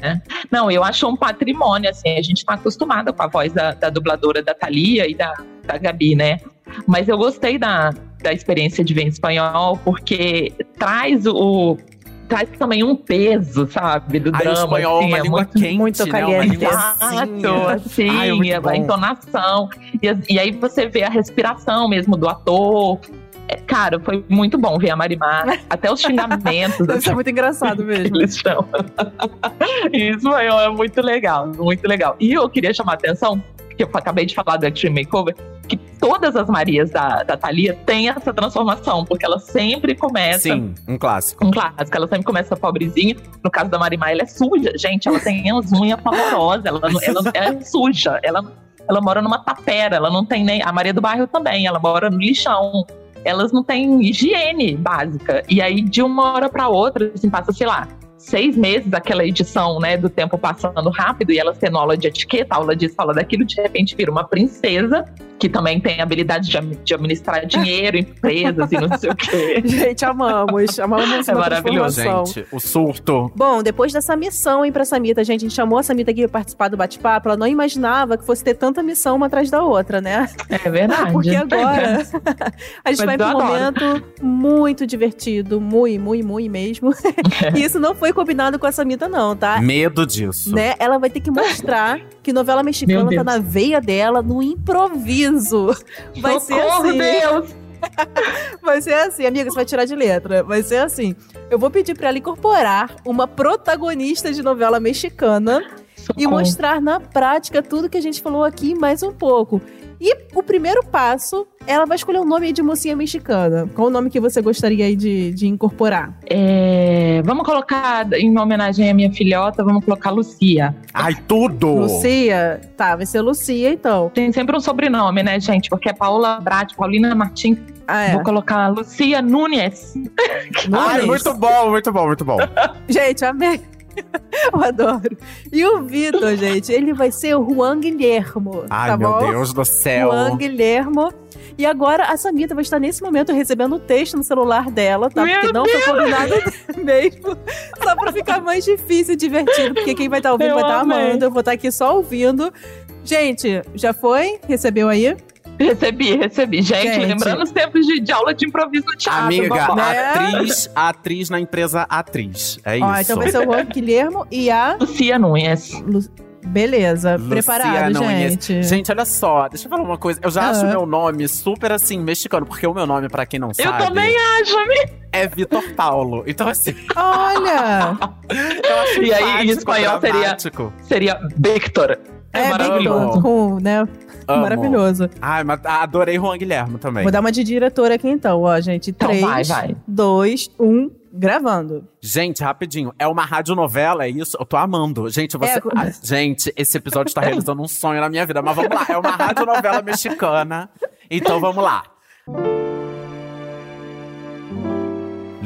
Não, eu acho um patrimônio, assim, a gente tá acostumada com a voz da, da dubladora da Thalia e da, da Gabi, né? Mas eu gostei da, da experiência de ver em espanhol, porque traz o. Traz também um peso, sabe? Do Aí o drama. espanhol é assim, uma é língua muito- quente, muito né? Uma língua Exato, assim, Ai, é muito a entonação. E, e aí você vê a respiração mesmo do ator. É, cara, foi muito bom ver a Marimar. <laughs> Até os xingamentos. Deve ser muito engraçado mesmo. Eles chamam. <laughs> Isso é, é muito legal, muito legal. E eu queria chamar a atenção, que eu acabei de falar do Extreme Makeover, que todas as Marias da, da Thalia têm essa transformação, porque ela sempre começa. Sim, um clássico. Um clássico, ela sempre começa pobrezinha. No caso da Marimar, ela é suja. Gente, ela tem as unhas pavorosas, ela, ela, ela é suja. Ela, ela mora numa tapera, ela não tem nem. A Maria do Bairro também, ela mora no lixão. Elas não têm higiene básica. E aí, de uma hora pra outra, assim, passa, sei lá, seis meses, aquela edição, né, do tempo passando rápido, e elas tendo aula de etiqueta, aula disso, aula daquilo, de repente vira uma princesa, que também tem habilidade de, de administrar <laughs> dinheiro, empresas e não sei o quê. Gente, amamos. Amamos É maravilhoso. Gente, o surto. Bom, depois dessa missão, hein, pra Samita, gente, a gente chamou a Samita aqui pra participar do bate-papo, ela não imaginava que fosse ter tanta missão uma atrás da outra, né? É verdade. Porque agora <laughs> a gente Mas vai pra um adoro. momento muito divertido, muito, muito, muito mesmo. <laughs> e isso não foi combinado com a Samita, não, tá? Medo disso. Né? Ela vai ter que mostrar que novela mexicana tá na veia dela, no improviso. Vai ser Socorro, assim. Deus! <laughs> Vai ser assim, amiga, você vai tirar de letra. Vai ser assim. Eu vou pedir pra ela incorporar uma protagonista de novela mexicana e Socorro. mostrar na prática tudo que a gente falou aqui e mais um pouco. E o primeiro passo, ela vai escolher um nome aí de mocinha mexicana. Qual o nome que você gostaria aí de, de incorporar? É, vamos colocar, em homenagem à minha filhota, vamos colocar Lucia. Ai, tudo! Lucia? Tá, vai ser Lucia então. Tem sempre um sobrenome, né, gente? Porque é Paula Brat, Paulina Martins. Ah, é. Vou colocar Lucia Nunes. Ai, Nunes. muito bom, muito bom, muito bom. Gente, amei. <laughs> Eu adoro. E o Vitor, gente, ele vai ser o Juan Guilhermo. Ai, tá meu bom? Deus do céu. Juan Guilhermo. E agora a Samita vai estar nesse momento recebendo o texto no celular dela, tá? Meu porque não foi combinado <laughs> mesmo. Só pra ficar mais difícil e divertido. Porque quem vai estar ouvindo Eu vai estar amei. amando. Eu vou estar aqui só ouvindo. Gente, já foi? Recebeu aí? Recebi, recebi. Gente, Gente. lembrando os tempos de, de aula de improviso no teatro. Amiga, vamos lá. né? atriz, atriz na empresa atriz. É isso. Ó, então vai ser o Juan Guilhermo e a Lucia Nunes. Lu- Beleza, Lucia preparado, Nunes. gente. Gente, olha só, deixa eu falar uma coisa. Eu já acho Ah. meu nome super assim, mexicano, porque o meu nome, pra quem não Eu sabe, também acho, amiga. é Vitor Paulo. Então, assim, Olha! <laughs> eu acho E aí, em espanhol seria- dramático. Seria Victor. É, maravilhoso. bem com, né? Amo. Maravilhoso. Ai, mas adorei Juan Guilherme também. Vou dar uma de diretora aqui então, ó, gente. Então, 3, vai, vai. 2, 1, gravando. Gente, rapidinho, é uma radionovela, é isso? Eu tô amando. Gente, você. É. Ah, gente, esse episódio tá realizando um sonho na minha vida. Mas vamos lá, é uma radionovela mexicana. Então vamos lá.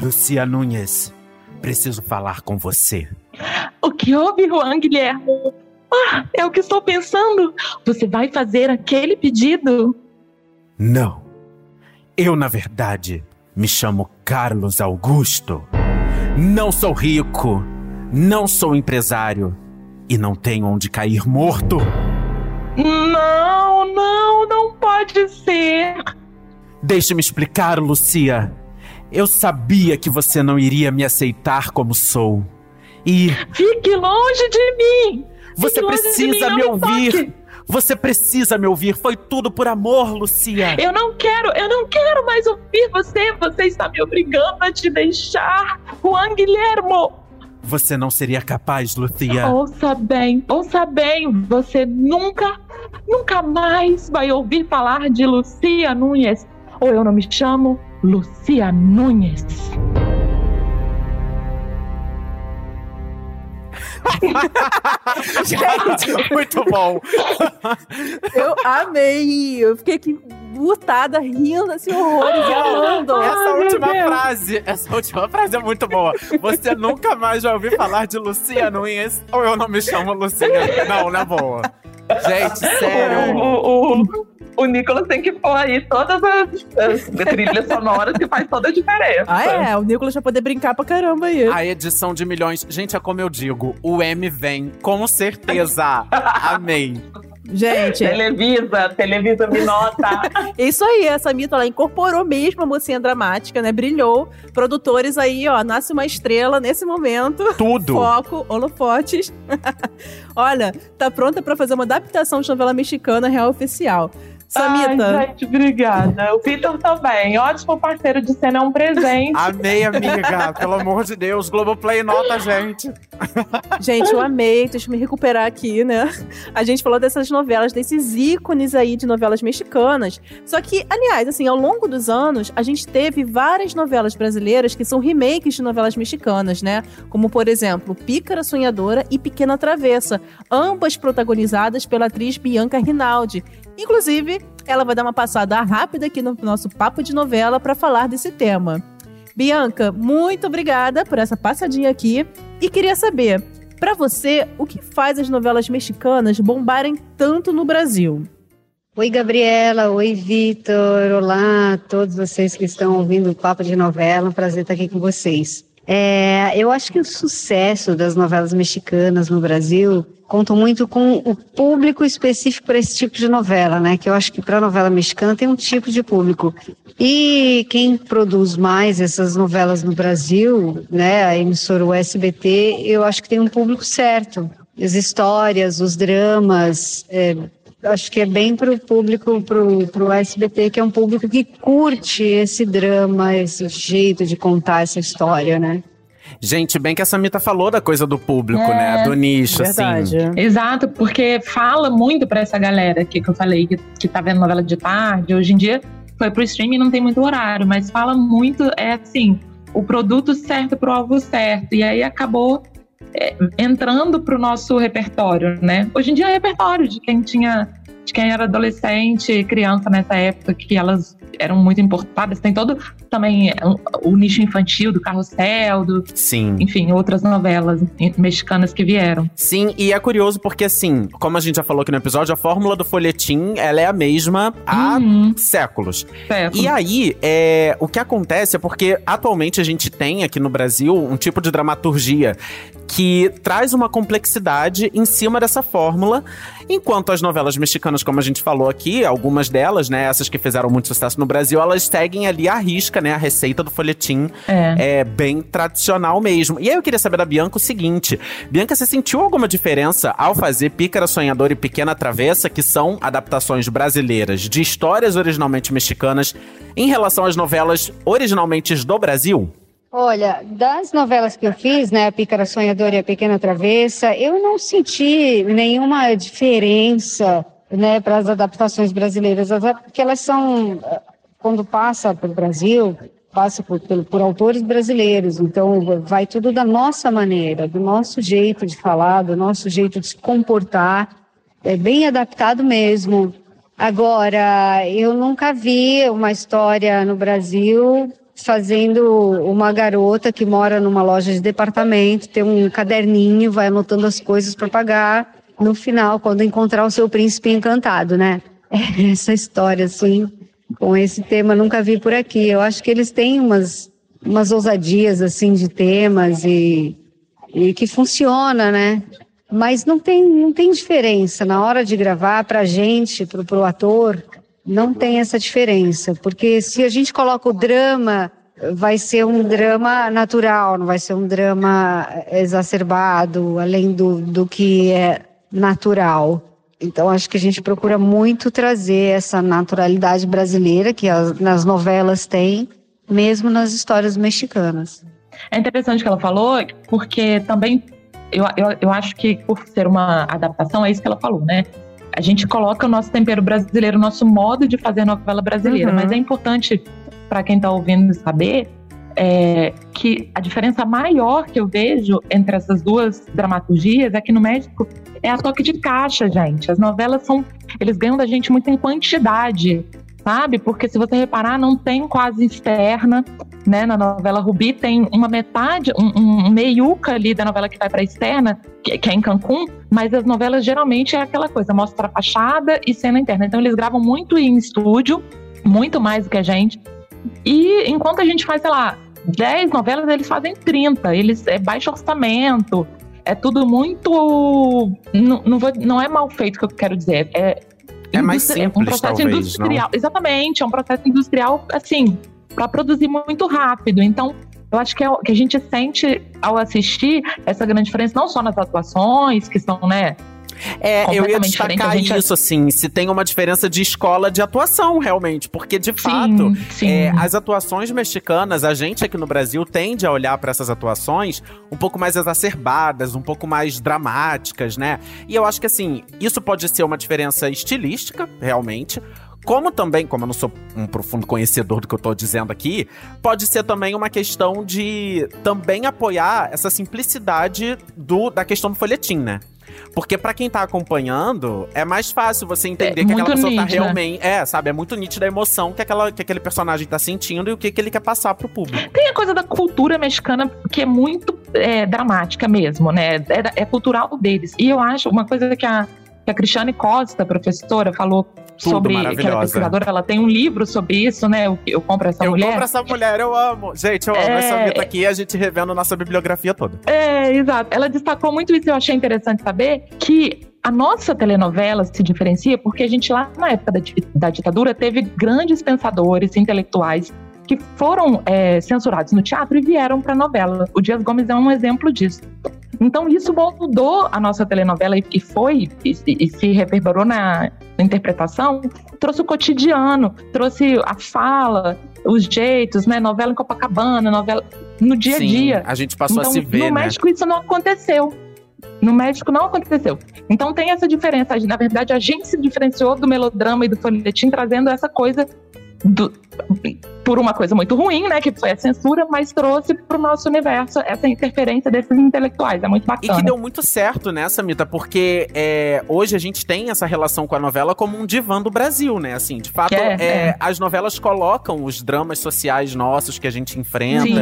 Lucia Nunes, preciso falar com você. O que houve, Juan Guilherme? Ah, é o que estou pensando. Você vai fazer aquele pedido? Não. Eu, na verdade, me chamo Carlos Augusto. Não sou rico, não sou empresário e não tenho onde cair morto. Não, não, não pode ser. Deixe-me explicar, Lucia. Eu sabia que você não iria me aceitar como sou. E Fique longe de mim. Você precisa mim, me toque. ouvir. Você precisa me ouvir. Foi tudo por amor, Lucia. Eu não quero, eu não quero mais ouvir você. Você está me obrigando a te deixar. Juan Guilhermo. Você não seria capaz, Lucia. Ouça bem, ouça bem. Você nunca, nunca mais vai ouvir falar de Lucia Nunes. Ou eu não me chamo Lucia Nunes. Gente, <laughs> muito bom. Eu amei! Eu fiquei aqui mutada, rindo, assim, horrores e amando. Essa Ai, última frase, essa última frase é muito boa. Você nunca mais vai ouvir falar de Lucia Nunes ou eu não me chamo Lucia. Não, não é boa. Gente, sério. O, o, o Nicolas tem que pôr aí todas as, as trilhas sonoras que faz toda a diferença. Ah, é? O Nicolas vai poder brincar pra caramba aí. A edição de milhões. Gente, é como eu digo, o M vem, com certeza. <laughs> Amei. Gente, Televisa, Televisa me nota. <laughs> isso aí. Essa Mita, ela incorporou mesmo a mocinha dramática, né? Brilhou. Produtores aí, ó, nasce uma estrela nesse momento. Tudo. Foco, holofotes. <laughs> Olha, tá pronta pra fazer uma adaptação de novela mexicana real oficial. Samita, Ai, gente, obrigada. O Vitor também. Ótimo parceiro de cena, é um presente. Amei, amiga. <laughs> Pelo amor de Deus. Globoplay nota, gente. gente, eu amei. Deixa eu me recuperar aqui, né? A gente falou dessas novelas, desses ícones aí de novelas mexicanas. Só que, aliás, assim, ao longo dos anos, a gente teve várias novelas brasileiras que são remakes de novelas mexicanas, né? Como, por exemplo, Pícara Sonhadora e Pequena Travessa, ambas protagonizadas pela atriz Bianca Rinaldi. Inclusive, ela vai dar uma passada rápida aqui no nosso papo de novela para falar desse tema. Bianca, muito obrigada por essa passadinha aqui e queria saber, para você, o que faz as novelas mexicanas bombarem tanto no Brasil? Oi, Gabriela. Oi, Vitor. Olá a todos vocês que estão ouvindo o Papo de Novela. Um prazer estar aqui com vocês. É, eu acho que o sucesso das novelas mexicanas no Brasil conta muito com o público específico para esse tipo de novela, né? Que eu acho que para novela mexicana tem um tipo de público. E quem produz mais essas novelas no Brasil, né? A emissora o SBT, eu acho que tem um público certo. As histórias, os dramas, é, acho que é bem para o público, para o SBT, que é um público que curte esse drama, esse jeito de contar essa história, né? Gente, bem que a Samita falou da coisa do público, É, né? Do nicho, Verdade. assim. Exato, porque fala muito pra essa galera aqui que eu falei, que, que tá vendo novela de tarde. Hoje em dia foi pro streaming não tem muito horário, mas fala muito, é assim, o produto certo pro alvo certo. E aí acabou é, entrando pro nosso repertório, né? Hoje em dia é repertório de quem tinha. De quem era adolescente, criança nessa época, que elas eram muito importadas. Tem todo também o, o nicho infantil do Carrossel, do, Sim. enfim, outras novelas mexicanas que vieram. Sim, e é curioso porque, assim, como a gente já falou aqui no episódio, a fórmula do folhetim, ela é a mesma há Uhum, séculos. certo. E aí, é, o que acontece é porque atualmente a gente tem aqui no Brasil um tipo de dramaturgia que traz uma complexidade em cima dessa fórmula. Enquanto as novelas mexicanas, como a gente falou aqui, algumas delas, né, essas que fizeram muito sucesso no Brasil, elas seguem ali a risca, né, a receita do folhetim É. é bem tradicional mesmo. E aí eu queria saber da Bianca o seguinte: Bianca, você sentiu alguma diferença ao fazer Pícara Sonhador e Pequena Travessa, que são adaptações brasileiras de histórias originalmente mexicanas, em relação às novelas originalmente do Brasil? Olha, das novelas que eu fiz, né, a Pícara Sonhadora e a Pequena Travessa, eu não senti nenhuma diferença, né, para as adaptações brasileiras, porque elas são, eh, quando passa pelo Brasil, passa por, pelo- por autores brasileiros, então vai tudo da nossa maneira, do nosso jeito de falar, do nosso jeito de se comportar, é bem adaptado mesmo. Agora, eu nunca vi uma história no Brasil fazendo uma garota que mora numa loja de departamento, tem um caderninho, vai anotando as coisas para pagar no final, quando encontrar o seu príncipe encantado, né? <laughs> Essa história, assim, com esse tema, nunca vi por aqui. Eu acho que eles têm umas, umas ousadias, assim, de temas e, e que funciona, né? Mas não tem, não tem diferença na hora de gravar para a gente, para o ator, não tem essa diferença, porque se a gente coloca o drama, vai ser um drama natural, não vai ser um drama exacerbado, além do, do que é natural. Então, acho que a gente procura muito trazer essa naturalidade brasileira que as, nas novelas tem, mesmo nas histórias mexicanas. É interessante que ela falou, porque também eu, eu, eu acho que por ser uma adaptação, é isso que ela falou, né? A gente coloca o nosso tempero brasileiro, o nosso modo de fazer novela brasileira, Uhum. mas é importante para quem está ouvindo saber é, que a diferença maior que eu vejo entre essas duas dramaturgias é que no México é a toque de caixa, gente. As novelas são. Eles ganham da gente muito em quantidade, sabe? Porque se você reparar, não tem quase externa, né? Na novela Rubi tem uma metade, um, um meiuca ali da novela que vai para externa, que, que é em Cancún, mas as novelas geralmente é aquela coisa, mostra a fachada e cena interna. Então eles gravam muito em estúdio, muito mais do que a gente. E enquanto a gente faz, sei lá, 10 novelas, eles fazem 30. Eles é baixo orçamento. É tudo muito. Não, não, vou- não é mal feito que eu quero dizer. É, É mais um simples, processo talvez, industrial. Exatamente, é um processo industrial, assim, para produzir muito rápido. Então, eu acho que, é, que a gente sente ao assistir essa grande diferença, não só nas atuações, que são, né? É, eu ia destacar gente- isso, assim, se tem uma diferença de escola de atuação, realmente. Porque, de fato, sim, sim. É, as atuações mexicanas, a gente aqui no Brasil tende a olhar para essas atuações um pouco mais exacerbadas, um pouco mais dramáticas, né? E eu acho que assim, isso pode ser uma diferença estilística, realmente. Como também, como eu não sou um profundo conhecedor do que eu tô dizendo aqui, pode ser também uma questão de também apoiar essa simplicidade do, da questão do folhetim, né? Porque pra quem tá acompanhando, é mais fácil você entender É que aquela pessoa tá nítida. realmente. É, sabe? É muito nítida a emoção que, aquela, que aquele personagem tá sentindo e o que, que ele quer passar pro público. Tem a coisa da cultura mexicana que é muito é, dramática mesmo, né? É, é cultural deles. E eu acho uma coisa que a, que a Cristiane Costa, professora, falou sobre que ela é pesquisadora, ela tem um livro sobre isso, né? Eu, eu compro essa eu mulher. compro essa mulher, eu amo. Gente, eu amo É, essa vida é. aqui a gente revendo nossa bibliografia toda. É, exato. Ela destacou muito isso, eu achei interessante saber que a nossa telenovela se diferencia porque a gente lá na época da, da ditadura teve grandes pensadores, intelectuais que foram é, censurados no teatro e vieram para a novela. O Dias Gomes é um exemplo disso. Então isso moldou a nossa telenovela e, foi e, e se reverberou na, interpretação, trouxe o cotidiano, trouxe a fala, os jeitos, né? Novela em Copacabana, novela no dia a dia. a gente passou Então, a se ver, no né? México isso não aconteceu. No México não aconteceu. Então tem essa diferença. Na verdade, a gente se diferenciou do melodrama e do folhetim, trazendo essa coisa do- por uma coisa muito ruim, né? Que foi a censura, mas trouxe para o nosso universo essa interferência desses intelectuais. É muito E bacana. que deu muito certo nessa, Mita, porque é, hoje a gente tem essa relação com a novela como um divã do Brasil, né? Assim, de fato, é, é, é. as novelas colocam os dramas sociais nossos que a gente enfrenta.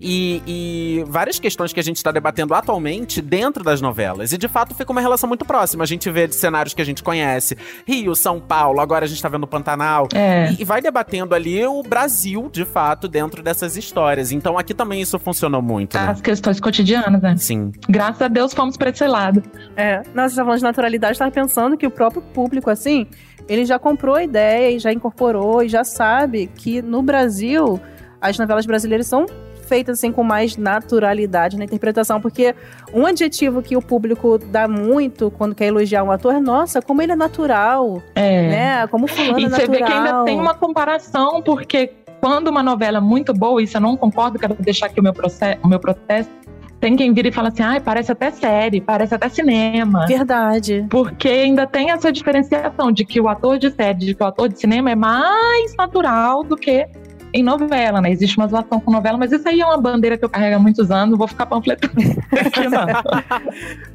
E, e várias questões que a gente está debatendo atualmente dentro das novelas. E de fato fica uma relação muito próxima. A gente vê de cenários que a gente conhece: Rio, São Paulo, agora a gente tá vendo o Pantanal. É. E, e vai debatendo ali o Brasil Brasil, de fato, dentro dessas histórias. Então aqui também isso funcionou muito, né? As questões cotidianas, né? Sim. Graças a Deus fomos pra esse lado. É, nossa, você tá falando de naturalidade, eu tava pensando que o próprio público, assim, ele já comprou a ideia e já incorporou e já sabe que no Brasil as novelas brasileiras são feitas assim com mais naturalidade na interpretação, porque um adjetivo que o público dá muito quando quer elogiar um ator é, nossa, como ele é natural, É. né? Como fulano E é você natural. vê que ainda tem uma comparação, porque quando uma novela é muito boa, isso eu não concordo, quero deixar aqui o meu, processo, o meu protesto, tem quem vira e fala assim, ai, parece até série, parece até cinema. Verdade. Porque ainda tem essa diferenciação de que o ator de série, de que o ator de cinema é mais natural do que em novela, né? Existe uma zoação com novela, mas isso aí é uma bandeira que eu carrego há muitos anos, não vou ficar panfletando aqui, <laughs> não.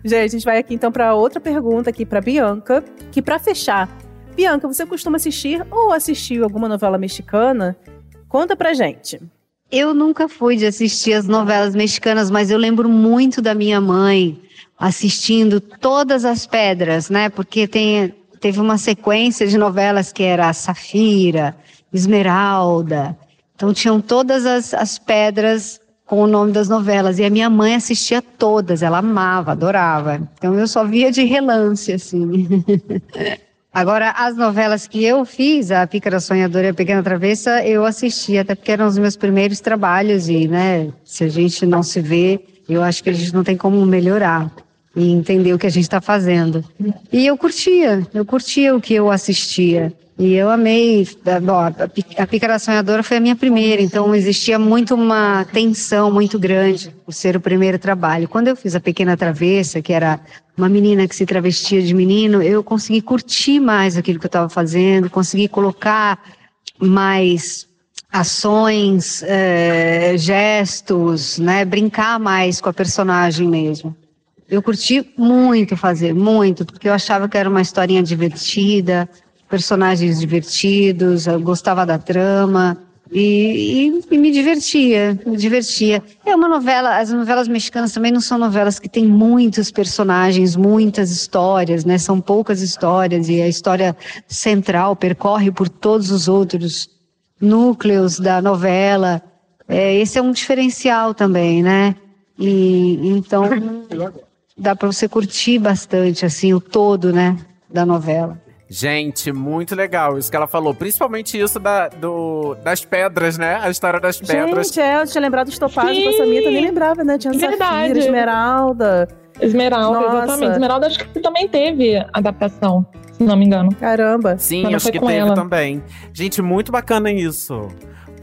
Gente, a gente vai aqui então para outra pergunta aqui para Bianca, que para fechar, Bianca, você costuma assistir ou assistiu alguma novela mexicana? Conta pra gente. Eu nunca fui de assistir as novelas mexicanas, mas eu lembro muito da minha mãe assistindo todas as pedras, né? Porque tem, teve uma sequência de novelas que era Safira, Esmeralda. Então tinham todas as, as pedras com o nome das novelas. E a minha mãe assistia todas, ela amava, adorava. Então eu só via de relance, assim. <laughs> Agora, as novelas que eu fiz, a Pícara Sonhadora e a Pequena Travessa, eu assisti, até porque eram os meus primeiros trabalhos e, né, se a gente não se vê, eu acho que a gente não tem como melhorar e entender o que a gente está fazendo. E eu curtia, eu curtia o que eu assistia. E eu amei, bom, a Pícara Sonhadora foi a minha primeira, então existia muito uma tensão muito grande por ser o primeiro trabalho. Quando eu fiz a Pequena Travessa, que era uma menina que se travestia de menino, eu consegui curtir mais aquilo que eu estava fazendo, consegui colocar mais ações, eh, gestos, né, brincar mais com a personagem mesmo. Eu curti muito fazer, muito, porque eu achava que era uma historinha divertida, personagens divertidos, eu gostava da trama e, e- e me divertia, me divertia. É uma novela, as novelas mexicanas também não são novelas que têm muitos personagens, muitas histórias, né? São poucas histórias e a história central percorre por todos os outros núcleos da novela. É, esse é um diferencial também, né? E então dá para você curtir bastante assim o todo, né, da novela. Gente, muito legal isso que ela falou. Principalmente isso da, do, das pedras, né? A história das pedras. Gente, é, eu tinha lembrado dos topazes Sim. com a Samita, nem lembrava, né? Tinha Verdade. Safira, Esmeralda. Esmeralda, Nossa. exatamente. Esmeralda acho que também teve adaptação, se não me engano. Caramba. Sim, acho que teve ela. também. Gente, muito bacana isso.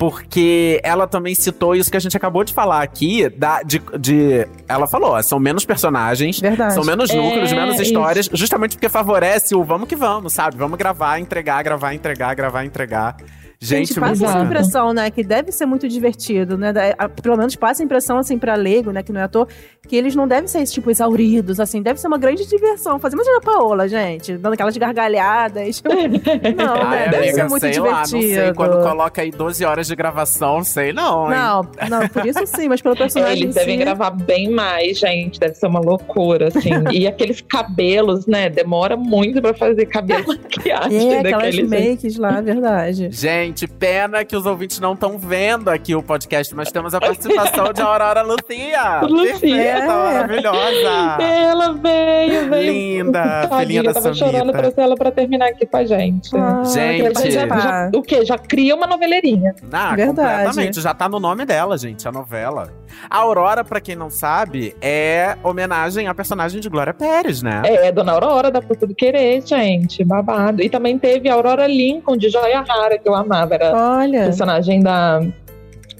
Porque ela também citou isso que a gente acabou de falar aqui, da, de, de- Ela falou, são menos personagens, Verdade. são menos É, núcleos, menos isso. histórias, justamente porque favorece o vamos que vamos, sabe? Vamos gravar, entregar, gravar, entregar, gravar, entregar. Gente, Gente, passa essa impressão, né? Que deve ser muito divertido, né? a- Pelo menos passa a impressão, assim, pra leigo, né? Que não é ator, que eles não devem ser, tipo, exauridos, assim. Deve ser uma grande diversão. Fazer uma Ana Paola, gente. Dando aquelas gargalhadas. <laughs> Não, Ai, né? Deve amiga, ser muito sei divertido. lá, não sei. Quando coloca aí 12 horas de gravação, sei não, hein? Não, não, por isso sim, mas pelo personagem Eles em devem si, gravar bem mais, gente. Deve ser uma loucura, assim. <laughs> e aqueles cabelos, né? Demora muito pra fazer cabelo maquiagem <laughs> É, aquelas daqueles. makes lá, verdade. Gente, pena que os ouvintes não estão vendo aqui o podcast, mas temos a participação de Aurora Lucia. <laughs> Lucia. Perfeita, É. maravilhosa. Ela veio, veio. Linda, filhinha da eu tava Samita. chorando, trouxe ela pra terminar aqui com a gente. Ah, Gente. já, já- o quê? Já cria uma noveleirinha. Ah, Verdade. completamente. Já tá no nome dela, gente, a novela. A Aurora, pra quem não sabe, é homenagem à personagem de Glória Pérez, né? É, Dona Aurora da Força do Querer, gente. Babado. E também teve a Aurora Lincoln, de Joia Rara, que eu amava. Era a Olha, personagem da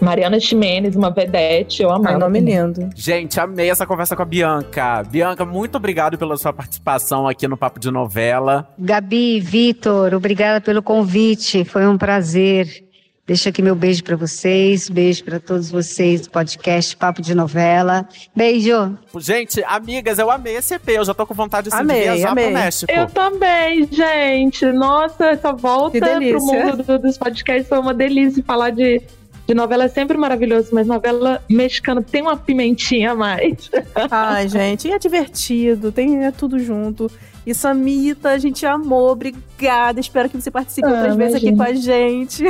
Mariana Ximenes, uma vedete. Eu amava. ai, nome também. lindo. Gente, amei essa conversa com a Bianca. Bianca, muito obrigado pela sua participação aqui no Papo de Novela. Gabi, Vitor, obrigada pelo convite, foi um prazer. Deixa aqui meu beijo para vocês, beijo para todos vocês do podcast Papo de Novela. Beijo. Gente, amigas, eu amei esse EP. Eu já tô com vontade assim, Amei, de viajar amei. pro México. Eu também, gente. Nossa, essa volta pro mundo do- dos podcasts foi uma delícia. Falar de, de novela é sempre maravilhoso, mas novela mexicana tem uma pimentinha a mais. <laughs> Ai, gente, e é divertido, tem é tudo junto. E Samita, a gente amou, obrigada. Espero que você participe Ah, outras vezes aqui com a gente.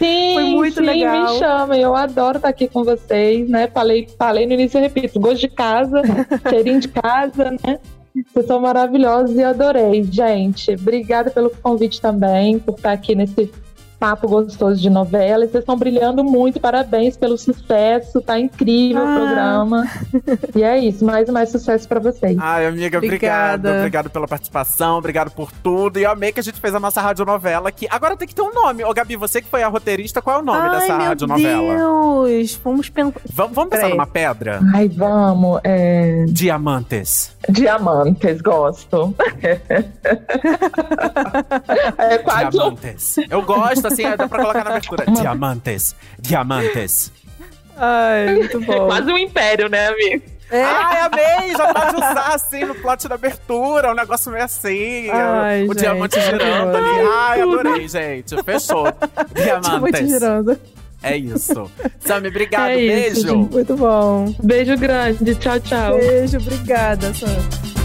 Sim, Foi muito sim, legal. me chamem. Eu adoro estar aqui com vocês, né? Falei, falei no início, eu repito, gosto de casa, <laughs> cheirinho de casa, né? Vocês são maravilhosos e adorei, gente. Obrigada pelo convite também, por estar aqui nesse papo gostoso de novela. E vocês estão brilhando muito, parabéns pelo sucesso, tá incrível Ah. o programa. <laughs> E é isso, mais e mais sucesso pra vocês. Ai, amiga, obrigado. Obrigada. Obrigado pela participação, obrigado por tudo. E eu amei que a gente fez a nossa radionovela aqui. Agora tem que ter um nome. Ô, Gabi, você que foi a roteirista, qual é o nome Ai, dessa meu radionovela? Deus! Vamos pensar. Vamos, vamos pensar numa pedra? Ai, vamos. É... Diamantes. Diamantes, gosto. <laughs> é quase Diamantes. Eu gosto, assim, dá pra colocar na abertura. Diamantes. Diamantes. Ai, muito É bom. <laughs> quase um império, né, amigo? É. Ai, amei! Já pode usar, assim, no plot da abertura. Um negócio meio assim. Ai, o gente, diamante girando ali. Ai, adorei, gente. Fechou. Diamante Diamantes. girando. É isso. Sammy, obrigado. É isso, beijo. gente. Muito bom. Beijo grande, tchau, tchau. Beijo, obrigada, Sam.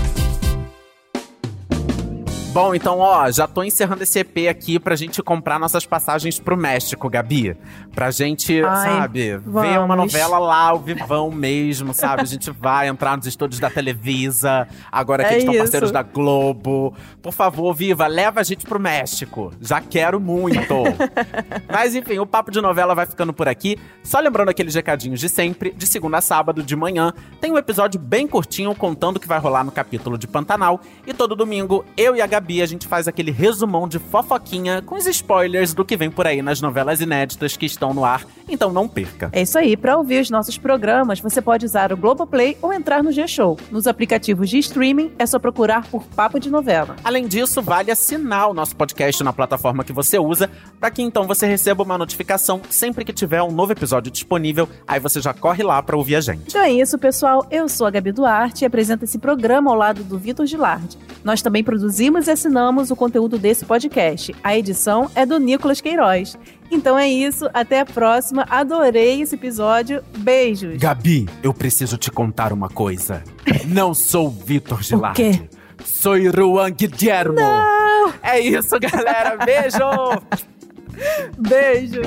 Bom, então, ó, já tô encerrando esse EP aqui pra gente comprar nossas passagens pro México, Gabi. Pra gente, Ai, sabe, ver vamos. uma novela lá, ao vivão mesmo, sabe? A gente vai entrar nos estúdios da Televisa, agora que É eles estão parceiros da Globo. Por favor, Viva, leva a gente pro México. Já quero muito. <laughs> Mas enfim, o Papo de Novela vai ficando por aqui. Só lembrando aqueles recadinhos de sempre, de segunda a sábado, de manhã, tem um episódio bem curtinho contando o que vai rolar no capítulo de Pantanal. E todo domingo, eu e a Gabi, a gente faz aquele resumão de fofoquinha com os spoilers do que vem por aí nas novelas inéditas que estão no ar. Então não perca. É isso aí. Para ouvir os nossos programas, você pode usar o Globoplay ou entrar no G-Show. Nos aplicativos de streaming, é só procurar por Papo de Novela. Além disso, vale assinar o nosso podcast na plataforma que você usa, para que então você receba uma notificação sempre que tiver um novo episódio disponível. Aí você já corre lá para ouvir a gente. Então é isso, pessoal. Eu sou a Gabi Duarte e apresento esse programa ao lado do Vitor Gilardi. Nós também produzimos e assinamos o conteúdo desse podcast. A edição é do Nicolas Queiroz. Então é isso, até a próxima. Adorei esse episódio. Beijos. Gabi, eu preciso te contar uma coisa. Não sou Vitor <laughs> Gilardi. quê? Sou Juan Guillermo. Não! É isso, galera. Beijo! <laughs> Beijo.